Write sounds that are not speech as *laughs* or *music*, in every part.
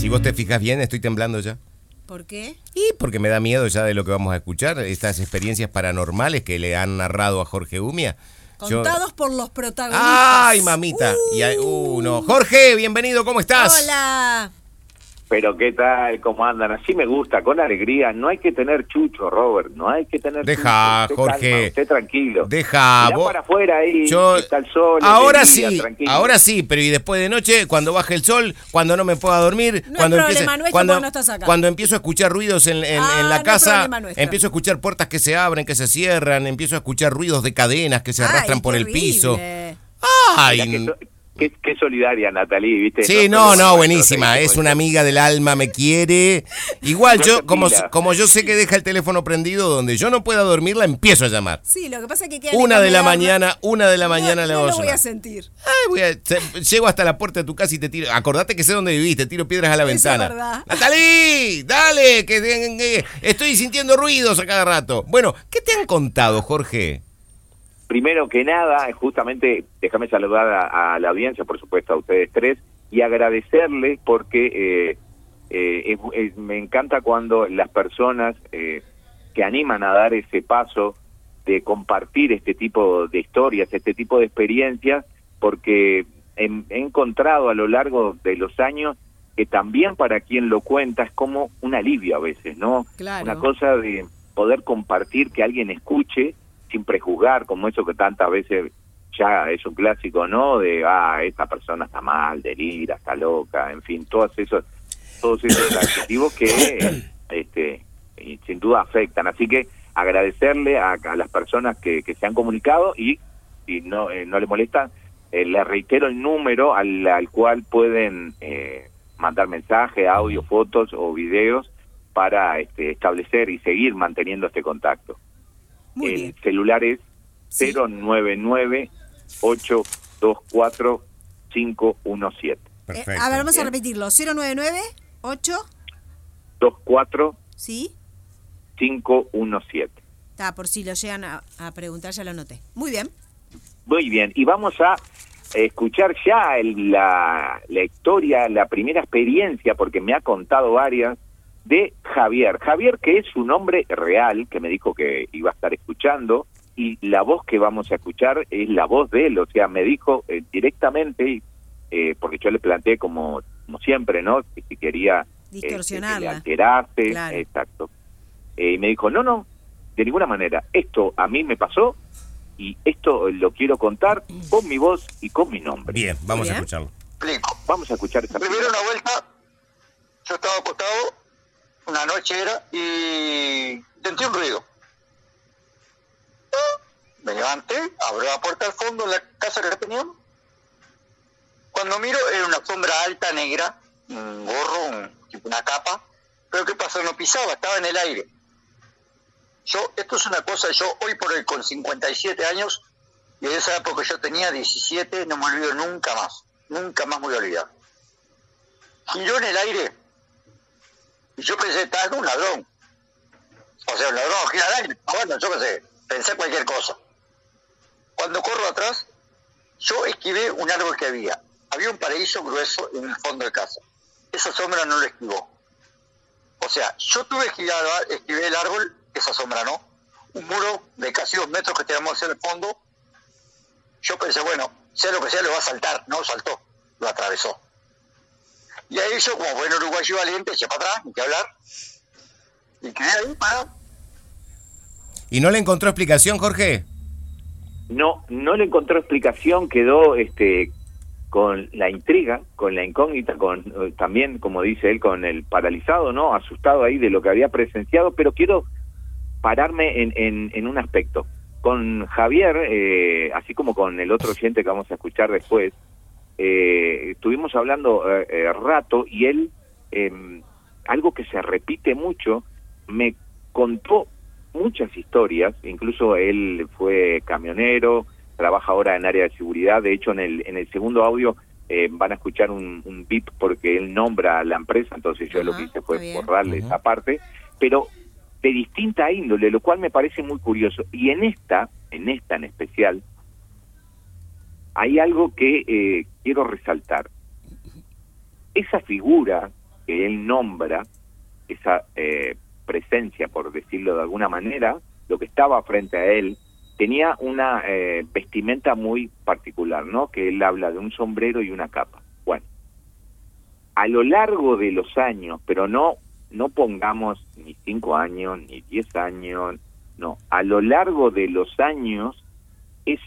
Si vos te fijas bien, estoy temblando ya. ¿Por qué? Y porque me da miedo ya de lo que vamos a escuchar, estas experiencias paranormales que le han narrado a Jorge Umia. Yo- Contados por los protagonistas. ¡Ay, mamita! Y hay uno. Jorge, bienvenido, ¿cómo estás? Hola. Pero qué tal, cómo andan, así me gusta, con alegría. No hay que tener chucho, Robert, no hay que tener Deja, chucho. Usted Jorge. calma, usted tranquilo. Deja, Mirá vos- para afuera ahí, Yo- está el sol. ahora sí, tranquilo. ahora sí, pero y después de noche, cuando baje el sol, cuando no me pueda dormir, No hay cuando problema empiece- cuando, no estás acá. cuando empiezo a escuchar ruidos en, en- Ah, en la casa, empiezo a escuchar puertas que se abren, que se cierran, empiezo a escuchar ruidos de cadenas que se arrastran Ay, por el piso. Ay, Qué, qué solidaria, Natalie, ¿viste? Sí, No, no, buenísima. Es una amiga del alma, me quiere. Igual yo, como, como yo sé que deja el teléfono prendido, donde yo no pueda dormir, la empiezo a llamar. Sí, lo que pasa es que queda Una de la mañana, una de la mañana no, le no voy a lo voy a sentir. Ay, voy a- se- llego hasta la puerta de tu casa y te tiro. Acordate que sé dónde vivís, te tiro piedras a la es ventana. verdad. ¡Natalí! ¡Dale! Que, que- que- estoy sintiendo ruidos a cada rato. Bueno, ¿qué te han contado, Jorge? Primero que nada, justamente, déjame saludar a, a la audiencia, por supuesto, a ustedes tres, y agradecerles porque eh, eh, es- es- me encanta cuando las personas eh, que animan a dar ese paso de compartir este tipo de historias, este tipo de experiencias, porque he, he encontrado a lo largo de los años que también para quien lo cuenta es como un alivio a veces, ¿no? Claro. Una cosa de poder compartir, que alguien escuche sin prejuzgar, como eso que tantas veces ya es un clásico, ¿no? De, ah, esta persona está mal, delira, está loca, en fin, todos esos, todos *coughs* esos adjetivos que, este, y sin duda afectan. Así que agradecerle a, a las personas que, que se han comunicado y, si no, eh, no le molesta, eh, le reitero el número al, al cual pueden eh, mandar mensaje, audio, fotos o videos para este, establecer y seguir manteniendo este contacto. Muy el bien. celular es Sí. 099-824-517. Eh, a ver, vamos a repetirlo. 099 8 24 ¿Sí? 517. Está, por si lo llegan a, a preguntar, ya lo anoté. Muy bien. Muy bien, y vamos a escuchar ya el- la, la historia, la primera experiencia, porque me ha contado varias, de Javier. Javier, que es su nombre real, que me dijo que iba a estar escuchando, y la voz que vamos a escuchar es la voz de él, o sea, me dijo eh, directamente, eh, porque yo le planteé como, como siempre, ¿no? Que si quería que le Distorsionarla. alterase, Claro. exacto. Eh, y me dijo, no, no, de ninguna manera, esto a mí me pasó y esto lo quiero contar con mi voz y con mi nombre. Bien, vamos Bien. a escucharlo. explico. Vamos a escuchar esta Primero una vuelta, yo estaba acostado, una noche era, y sentí un ruido. Me levanté, abro la puerta al fondo de la casa que teníamos. Cuando miro, era una sombra alta, negra, un gorro, un- tipo una capa. Pero ¿qué pasó? No pisaba, estaba en el aire. Yo, esto es una cosa, yo hoy por hoy con 57 años, y en esa época yo tenía 17, no me olvido nunca más. Nunca más me voy a olvidar. Giró en el aire. Y yo pensé, estaba un ladrón. O sea, un ladrón gira. Ah, Bueno, yo qué sé, pensé cualquier cosa. Cuando corro atrás, yo esquivé un árbol que había. Había un paraíso grueso en el fondo de casa. Esa sombra no lo esquivó. O sea, yo tuve que esquivar, esquivé el árbol, esa sombra no. Un muro de casi dos metros que teníamos en el fondo. Yo pensé, bueno, sea lo que sea, lo va a saltar. No saltó, lo atravesó. Y ahí yo, como buen uruguayo valiente, eché para atrás, ni que hablar. Y quedé ahí para... ¿Y no le encontró explicación, Jorge? No, no le encontró explicación, quedó este con la intriga, con la incógnita, con eh, también, como dice él, con el paralizado, ¿no? Asustado ahí de lo que había presenciado, pero quiero pararme en, en, en un aspecto. Con Javier, eh, así como con el otro oyente que vamos a escuchar después, eh, estuvimos hablando eh, eh, rato y él, eh, algo que se repite mucho, me contó muchas historias, incluso él fue camionero, trabaja ahora en área de seguridad, de hecho en el, en el segundo audio eh, van a escuchar un, un porque él nombra a la empresa, entonces yo lo que hice fue está bien. borrarle esa parte, pero de distinta índole, lo cual me parece muy curioso. Y en esta, en esta en especial, hay algo que eh, quiero resaltar. Esa figura que él nombra, esa eh, presencia, por decirlo de alguna manera, lo que estaba frente a él, tenía una eh, vestimenta muy particular, ¿no? Que él habla de un sombrero y una capa. Bueno, a lo largo de los años, pero no no pongamos ni cinco años ni diez años, no, a lo largo de los años es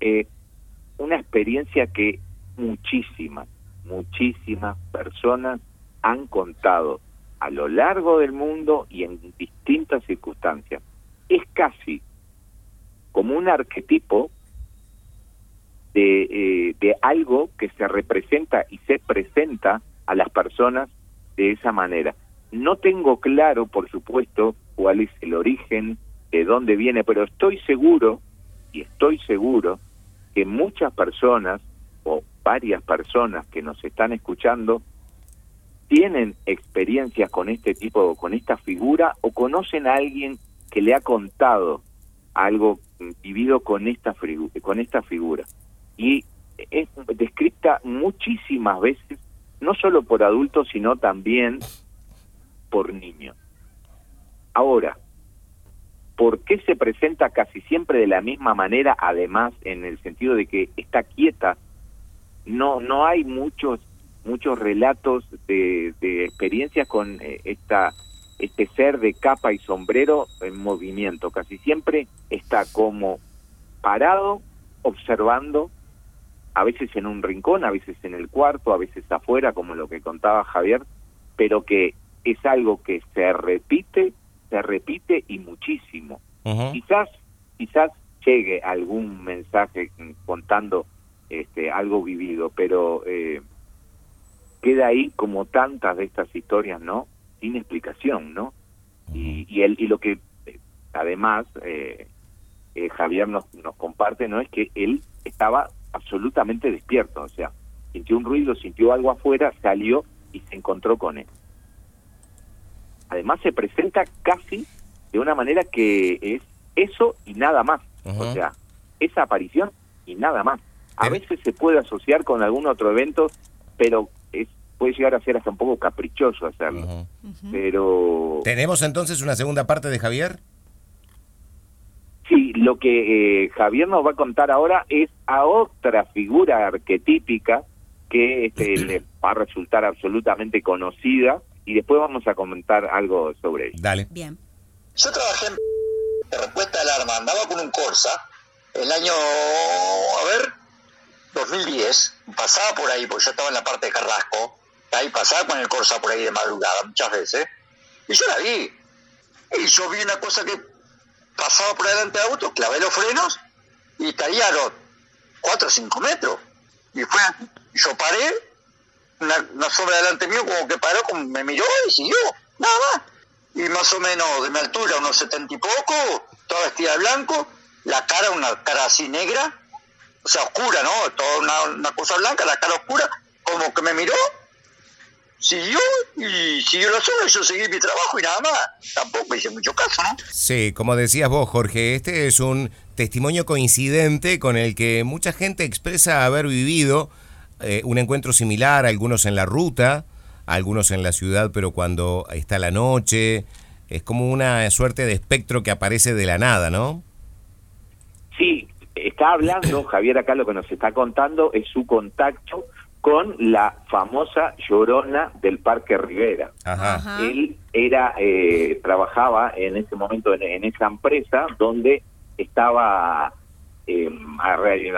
eh, una experiencia que muchísimas, muchísimas personas han contado a lo largo del mundo y en distintas circunstancias. Es casi como un arquetipo de, eh, de algo que se representa y se presenta a las personas de esa manera. No tengo claro, por supuesto, cuál es el origen, de dónde viene, pero estoy seguro, y estoy seguro, que muchas personas, o varias personas que nos están escuchando, tienen experiencias con este tipo, con esta figura, o conocen a alguien que le ha contado algo vivido con esta, con esta figura. Y es descrita muchísimas veces, no solo por adultos, sino también por niños. Ahora, ¿por qué se presenta casi siempre de la misma manera, además, en el sentido de que está quieta? No, no hay muchos muchos relatos de, de experiencias con eh, esta este ser de capa y sombrero en movimiento. Casi siempre está como parado, observando, a veces en un rincón, a veces en el cuarto, a veces afuera, como lo que contaba Javier, pero que es algo que se repite, se repite y muchísimo. Quizás, quizás llegue algún mensaje contando este algo vivido, pero eh, queda ahí como tantas de estas historias, ¿no? Sin explicación, ¿no? Y, y, él, y lo que además eh, eh, Javier nos, nos comparte, ¿no? Es que él estaba absolutamente despierto, o sea, sintió un ruido, sintió algo afuera, salió y se encontró con él. Además se presenta casi de una manera que es eso y nada más, o sea, esa aparición y nada más. A veces se puede asociar con algún otro evento, pero es puede llegar a ser hasta un poco caprichoso hacerlo. Pero ¿Tenemos entonces una segunda parte de Javier? Sí, lo que eh, Javier nos va a contar ahora es a otra figura arquetípica que este, le *clears throat* va a resultar absolutamente conocida y después vamos a comentar algo sobre ella. Dale. Bien. Yo trabajé en de respuesta de alarma, andaba con un Corsa, el año, a ver, 2010, pasaba por ahí, porque yo estaba en la parte de Carrasco, ahí pasaba con el Corsa por ahí de madrugada muchas veces, y yo la vi. Y yo vi una cosa que pasaba por delante del auto, clavé los frenos y estaría a los 4 o 5 metros. Y fue, yo paré, una, sombra delante mío como que paró, como me miró y siguió, nada más. Y más o menos de mi altura, unos 70 y poco, toda vestida de blanco, la cara, una cara así negra, o sea, oscura, ¿no? Toda una, una cosa blanca, la cara oscura, como que me miró siguió y siguió la sombra, yo seguí mi trabajo y nada más. Tampoco hice mucho caso, ¿no? Sí, como decías vos, Jorge, este es un testimonio coincidente con el que mucha gente expresa haber vivido eh, un encuentro similar, algunos en la ruta, algunos en la ciudad, pero cuando está la noche, es como una suerte de espectro que aparece de la nada, ¿no? Sí, está hablando *clears throat* Javier acá lo que nos está contando es su contacto con la famosa llorona del Parque Rivera. Ajá. Él era eh, trabajaba en ese momento en, en esa empresa donde estaba eh,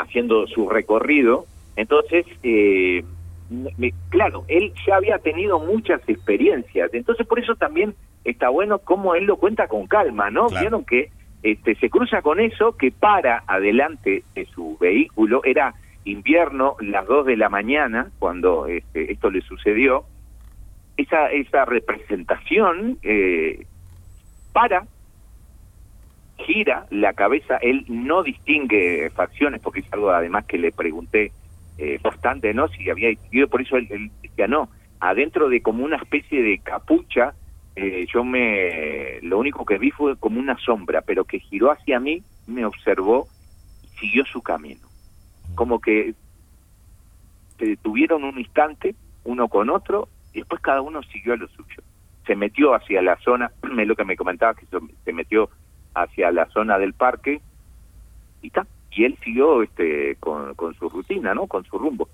haciendo su recorrido. Entonces, eh, me- claro, él ya había tenido muchas experiencias. Entonces, por eso también está bueno cómo él lo cuenta con calma, ¿no? Claro. Vieron que este, se cruza con eso, que para adelante de su vehículo, era invierno, las 2 de la mañana, cuando este, esto le sucedió, esa, esa representación eh, para, gira la cabeza, él no distingue facciones, porque es algo además que le pregunté eh, bastante, ¿no? Si había distinguido, por eso él, decía no, adentro de como una especie de capucha, eh, yo me, lo único que vi fue como una sombra, pero que giró hacia mí, me observó y siguió su camino. Como que se detuvieron un instante, uno con otro, y después cada uno siguió a lo suyo. Se metió hacia la zona, *clears throat* es lo que me comentaba, que se- metió hacia la zona del parque y ta, y él siguió este con, con su rutina, ¿no? Con su rumbo.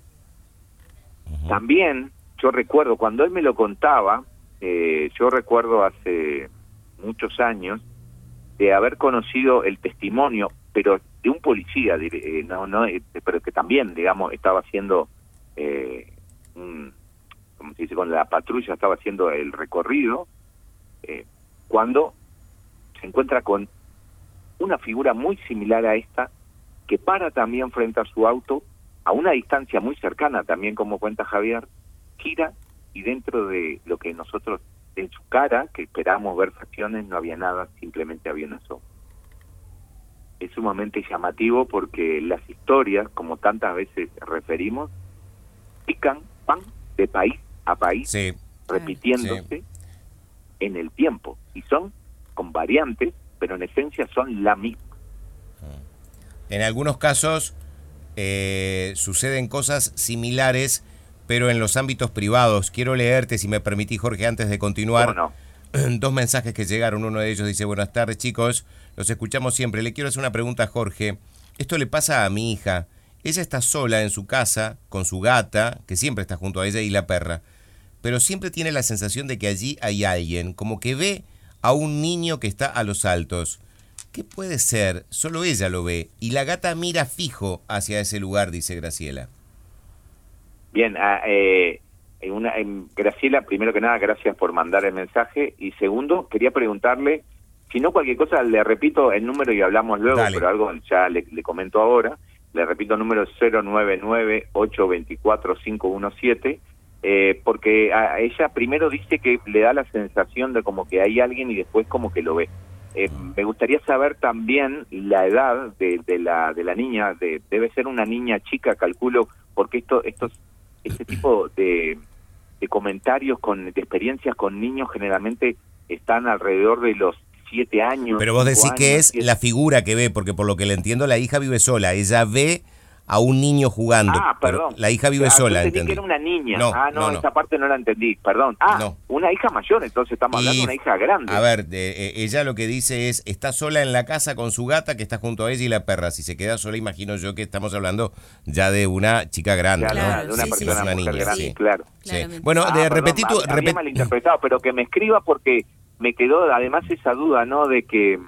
También yo recuerdo, cuando él me lo contaba, eh, yo recuerdo hace muchos años de haber conocido el testimonio, pero de un policía, eh, no, no, eh, pero que también, digamos, estaba haciendo, eh, un, como se dice, con la patrulla estaba haciendo el recorrido, eh, cuando se encuentra con una figura muy similar a esta, que para también frente a su auto, a una distancia muy cercana también, como cuenta Javier, gira y dentro de lo que nosotros, en su cara, que esperábamos ver facciones, no había nada, simplemente había una sombra. Es sumamente llamativo porque las historias, como tantas veces referimos, pican, van de país a país, Sí, repitiéndose en el tiempo. Y son con variantes, pero en esencia son la misma. En algunos casos eh, suceden cosas similares, pero en los ámbitos privados. Quiero leerte, si me permitís, Jorge, antes de continuar. *clears throat* Dos mensajes que llegaron. Uno de ellos dice, buenas tardes chicos, los escuchamos siempre. Le quiero hacer una pregunta a Jorge. Esto le pasa a mi hija. Ella está sola en su casa con su gata, que siempre está junto a ella, y la perra. Pero siempre tiene la sensación de que allí hay alguien, como que ve a un niño que está a los altos. ¿Qué puede ser? Solo ella lo ve. Y la gata mira fijo hacia ese lugar, dice Graciela. Bien, ah, eh, en una, en Graciela, primero que nada, gracias por mandar el mensaje. Y segundo, quería preguntarle, si no cualquier cosa, le repito el número y hablamos luego, Dale. pero algo ya le, le comento ahora. Le repito el número 099-824-517, eh, porque a ella primero dice que le da la sensación de como que hay alguien y después como que lo ve. Eh, me gustaría saber también la edad de, de la de la niña, de, debe ser una niña chica, calculo, porque esto estos este *clears throat* tipo de, de comentarios con de experiencias con niños generalmente están alrededor de los siete años. Pero vos decís que es siete- la figura que ve, porque por lo que le entiendo, la hija vive sola. Ella ve a un niño jugando. Ah, pero perdón. la hija vive Ah, sola, entendí que era una niña. No, ah, no, no, no. esa parte no la entendí, perdón. Ah, No. una hija mayor, entonces estamos hablando Y- de una hija grande. A ver, de- eh, ella lo que dice es, está sola en la casa con su gata que está junto a ella y la perra. Si se queda sola, imagino yo que estamos hablando ya de una chica grande, ¿no? De una sí, sí, persona una sí. mujer niña, grande, sí. claro. Bueno, Ah, de repetir tu... repet- malinterpretado, pero que me escriba porque me quedó además esa duda, ¿no? De que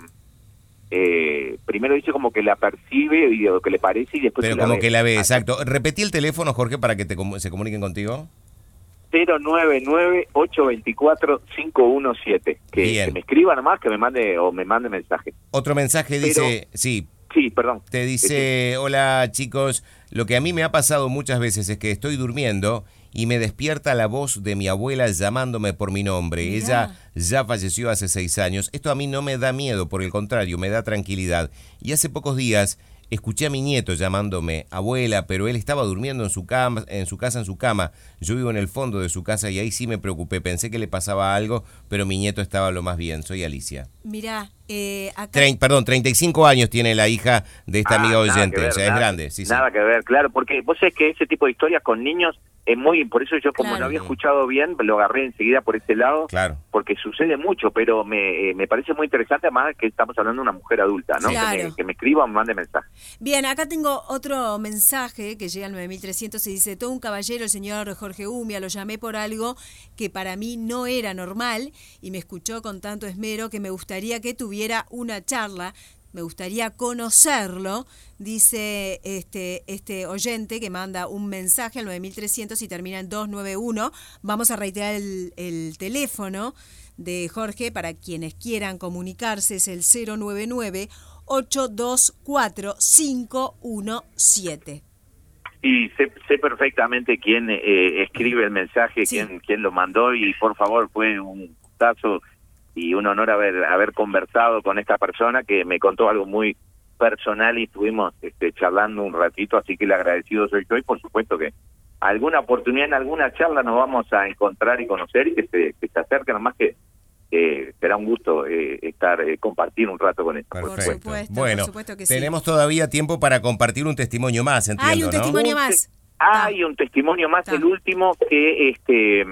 eh, primero dice como que la percibe y lo que le parece y después Pero se como ve. que la ve, exacto. Repetí el teléfono, Jorge, para que te se comuniquen contigo. 099-824-517. Que, Bien. que me escriba nomás, que me mande o me mande mensaje. Otro mensaje dice, sí, Sí, perdón. Te dice, hola chicos, lo que a mí me ha pasado muchas veces es que estoy durmiendo y me despierta la voz de mi abuela llamándome por mi nombre. Mirá. Ella ya falleció hace seis años. Esto a mí no me da miedo, por el contrario, me da tranquilidad. Y hace pocos días escuché a mi nieto llamándome abuela, pero él estaba durmiendo en su, cama, en su casa, en su cama. Yo vivo en el fondo de su casa y ahí sí me preocupé. Pensé que le pasaba algo, pero mi nieto estaba lo más bien. Soy Alicia. Mirá, eh, acá... Trein- perdón, 35 años tiene la hija de esta Ah, amiga oyente. ver, o sea, es grande. Sí, sí. Nada que ver, claro, porque vos sabés que ese tipo de historias con niños es muy, por eso yo como Claro. no había escuchado bien, lo agarré enseguida por ese lado, Claro. porque sucede mucho, pero me, eh, me parece muy interesante además que estamos hablando de una mujer adulta, ¿no? Claro. Que, me, que me escriba o me mande mensaje. Bien, acá tengo otro mensaje que llega al 9300 y dice, todo un caballero, el señor Jorge Umia, lo llamé por algo que para mí no era normal y me escuchó con tanto esmero que me gustaría que tuviera una charla, me gustaría conocerlo, dice este, este oyente que manda un mensaje al 9300 y termina en 291. Vamos a reiterar el, el teléfono de Jorge para quienes quieran comunicarse, es el 099 824 517. Y sé, sé perfectamente quién eh, escribe el mensaje, Sí. quién, quién lo mandó y por favor fue un gustazo y un honor haber, haber conversado con esta persona que me contó algo muy personal y estuvimos este, charlando un ratito, así que le agradecido soy yo y por supuesto que alguna oportunidad en alguna charla nos vamos a encontrar y conocer y que se, que se acerquen, nomás que eh, será un gusto eh, estar eh, compartir un rato con esto. por Perfecto. supuesto. bueno, por supuesto que sí. tenemos todavía tiempo para compartir un testimonio más, entiendo, Hay un ¿no? testimonio más. Hay un testimonio más, Está. el último, que este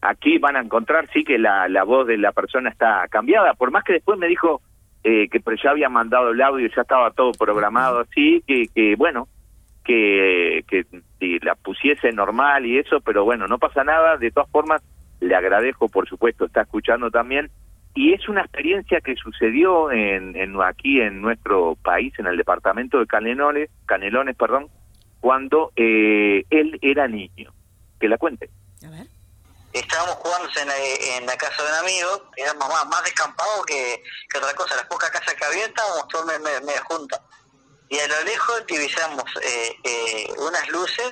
aquí van a encontrar, sí que la, la voz de la persona está cambiada, por más que después me dijo eh, que ya había mandado el audio, ya estaba todo programado así, que, que bueno, que, que la pusiese normal y eso, pero bueno, no pasa nada, de todas formas, le agradezco, por supuesto, está escuchando también, y es una experiencia que sucedió en, en aquí en nuestro país, en el departamento de Canelones, Canelones, perdón, cuando eh, él era niño. Que la cuente. A ver. Estábamos jugando en la, en la casa de un amigo, éramos más, más descampados que, que otra cosa, las pocas casas que había estábamos todos medio, medio- medio juntas. Y a lo lejos divisamos eh, eh, unas luces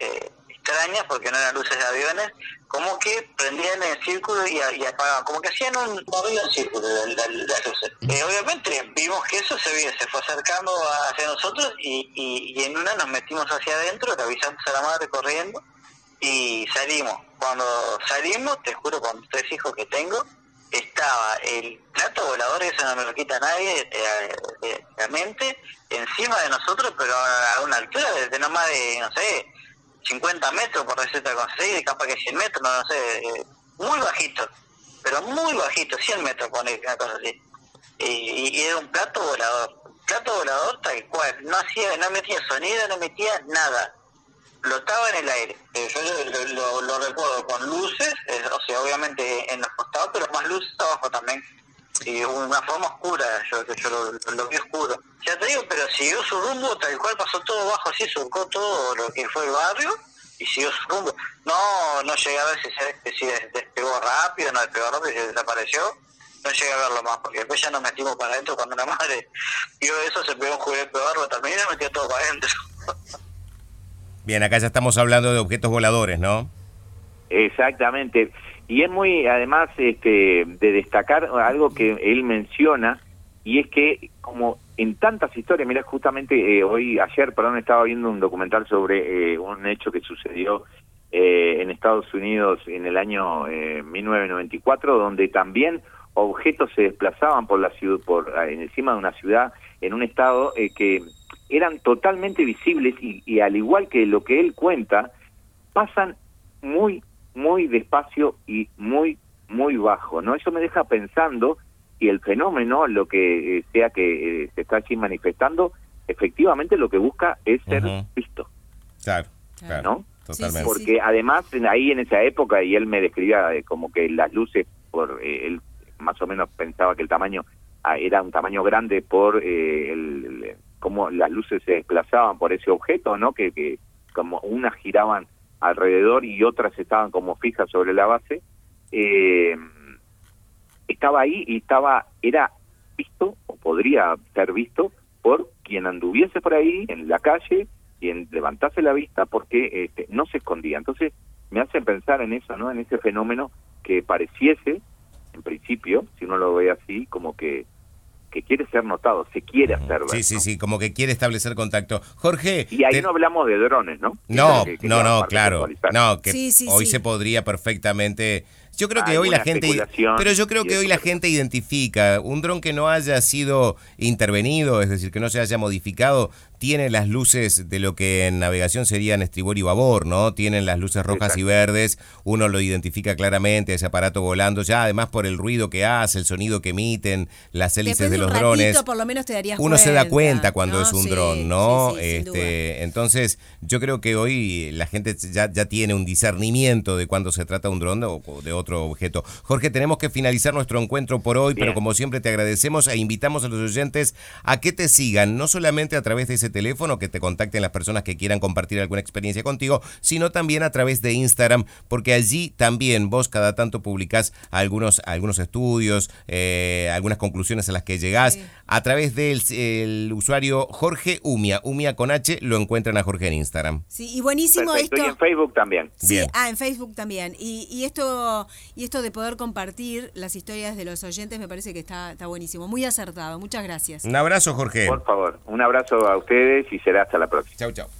eh, extrañas, porque no eran luces de aviones, como que prendían en círculo y, apagaban, como que hacían un movido en círculo la- la- las luces. Eh, obviamente vimos que eso se, se fue acercando hacia nosotros y, y, y en una nos metimos hacia adentro, le avisamos a la madre corriendo y salimos. Cuando salimos, te juro, con tres hijos que tengo, estaba el plato volador, eso no me lo quita nadie de- de la encima de nosotros, pero a una altura de, no más de, no sé, 50 metros, por decirte algo así, capaz que 100 metros, no, sé, eh, muy bajito, pero muy bajito, 100 metros, poner una cosa así. Y, y era un plato volador, plato volador tal cual, no hacía, no metía sonido, no metía nada flotaba en el aire. Eh, yo lo, lo- recuerdo con luces, eh, o sea, obviamente en los costados, pero más luces abajo también. Y una forma oscura, yo, yo lo, lo vi oscuro. Ya te digo, pero siguió su rumbo, tal cual pasó todo bajo así, surcó todo lo que fue el barrio y siguió su rumbo. No, no llegué a ver si, se, despegó rápido, no despegó rápido, si desapareció. No llegué a verlo más, porque después ya nos metimos para adentro cuando la madre vio eso, se pegó un juguete de barro también y nos metió todo para adentro. *laughs* Bien, acá ya estamos hablando de objetos voladores, ¿no? Exactamente. Y es muy, además, este, de destacar algo que él menciona, y es que como en tantas historias, mira, justamente eh, hoy, ayer, perdón, estaba viendo un documental sobre eh, un hecho que sucedió eh, en Estados Unidos en el año eh, 1994, donde también objetos se desplazaban por la ciudad, por eh, encima de una ciudad, en un estado eh, que eran totalmente visibles y, y al igual que lo que él cuenta, pasan muy, muy despacio y muy, muy bajo, ¿no? Eso me deja pensando y el fenómeno, lo que eh, sea que eh, se está allí manifestando, efectivamente lo que busca es ser visto, Claro, claro. ¿no? Totalmente. Porque además en- ahí en esa época, y él me describía eh, como que las luces, por eh, él más o menos pensaba que el tamaño ah, era un tamaño grande por eh, el, el- cómo las luces se desplazaban por ese objeto, ¿no? Que, como unas giraban alrededor y otras estaban como fijas sobre la base. Eh, estaba ahí y estaba era visto o podría ser visto por quien anduviese por ahí en la calle, quien levantase la vista porque este, no se escondía. Entonces me hace pensar en eso, ¿no? En ese fenómeno que pareciese, en principio, si uno lo ve así, como que que quiere ser notado, se quiere hacer ver. Sí, sí, ¿no? sí, como que quiere establecer contacto. Jorge. Y ahí te- no hablamos de drones, ¿no? No, Que- que no, no, claro. No, que Sí, sí, hoy sí. se podría perfectamente. Yo creo que hoy la gente. Pero yo creo que hoy la gente identifica un dron que no haya sido intervenido, es decir, que no se haya modificado, tiene las luces de lo que en navegación serían estribor y babor, ¿no? Tienen las luces rojas y verdes, uno lo identifica claramente, ese aparato volando, ya además por el ruido que hace, el sonido que emiten, las hélices Después de un los ratito, drones. por lo menos te darías Uno se da cuenta cuando ¿no? es un Sí, dron, ¿no? sí, sí, sin duda. este, entonces, yo creo que hoy la gente ya, ya tiene un discernimiento de cuando se trata de un dron o de otro objeto. Jorge, tenemos que finalizar nuestro encuentro por hoy, pero como siempre te agradecemos e invitamos a los oyentes a que te sigan, no solamente a través de ese teléfono, que te contacten las personas que quieran compartir alguna experiencia contigo, sino también a través de Instagram, porque allí también vos cada tanto publicás algunos, algunos estudios, eh, algunas conclusiones a las que llegás. Sí. A través del el usuario Jorge Umia, Umia con H, lo encuentran a Jorge en Instagram. Sí, y buenísimo Perfecto, y esto. en Facebook también. Sí, Bien. ah, en Facebook también. Y, y esto y esto de poder compartir las historias de los oyentes me parece que está, está buenísimo. Muy acertado. Muchas gracias. Un abrazo, Jorge. Por favor, un abrazo a ustedes y será hasta la próxima. Chau, chau.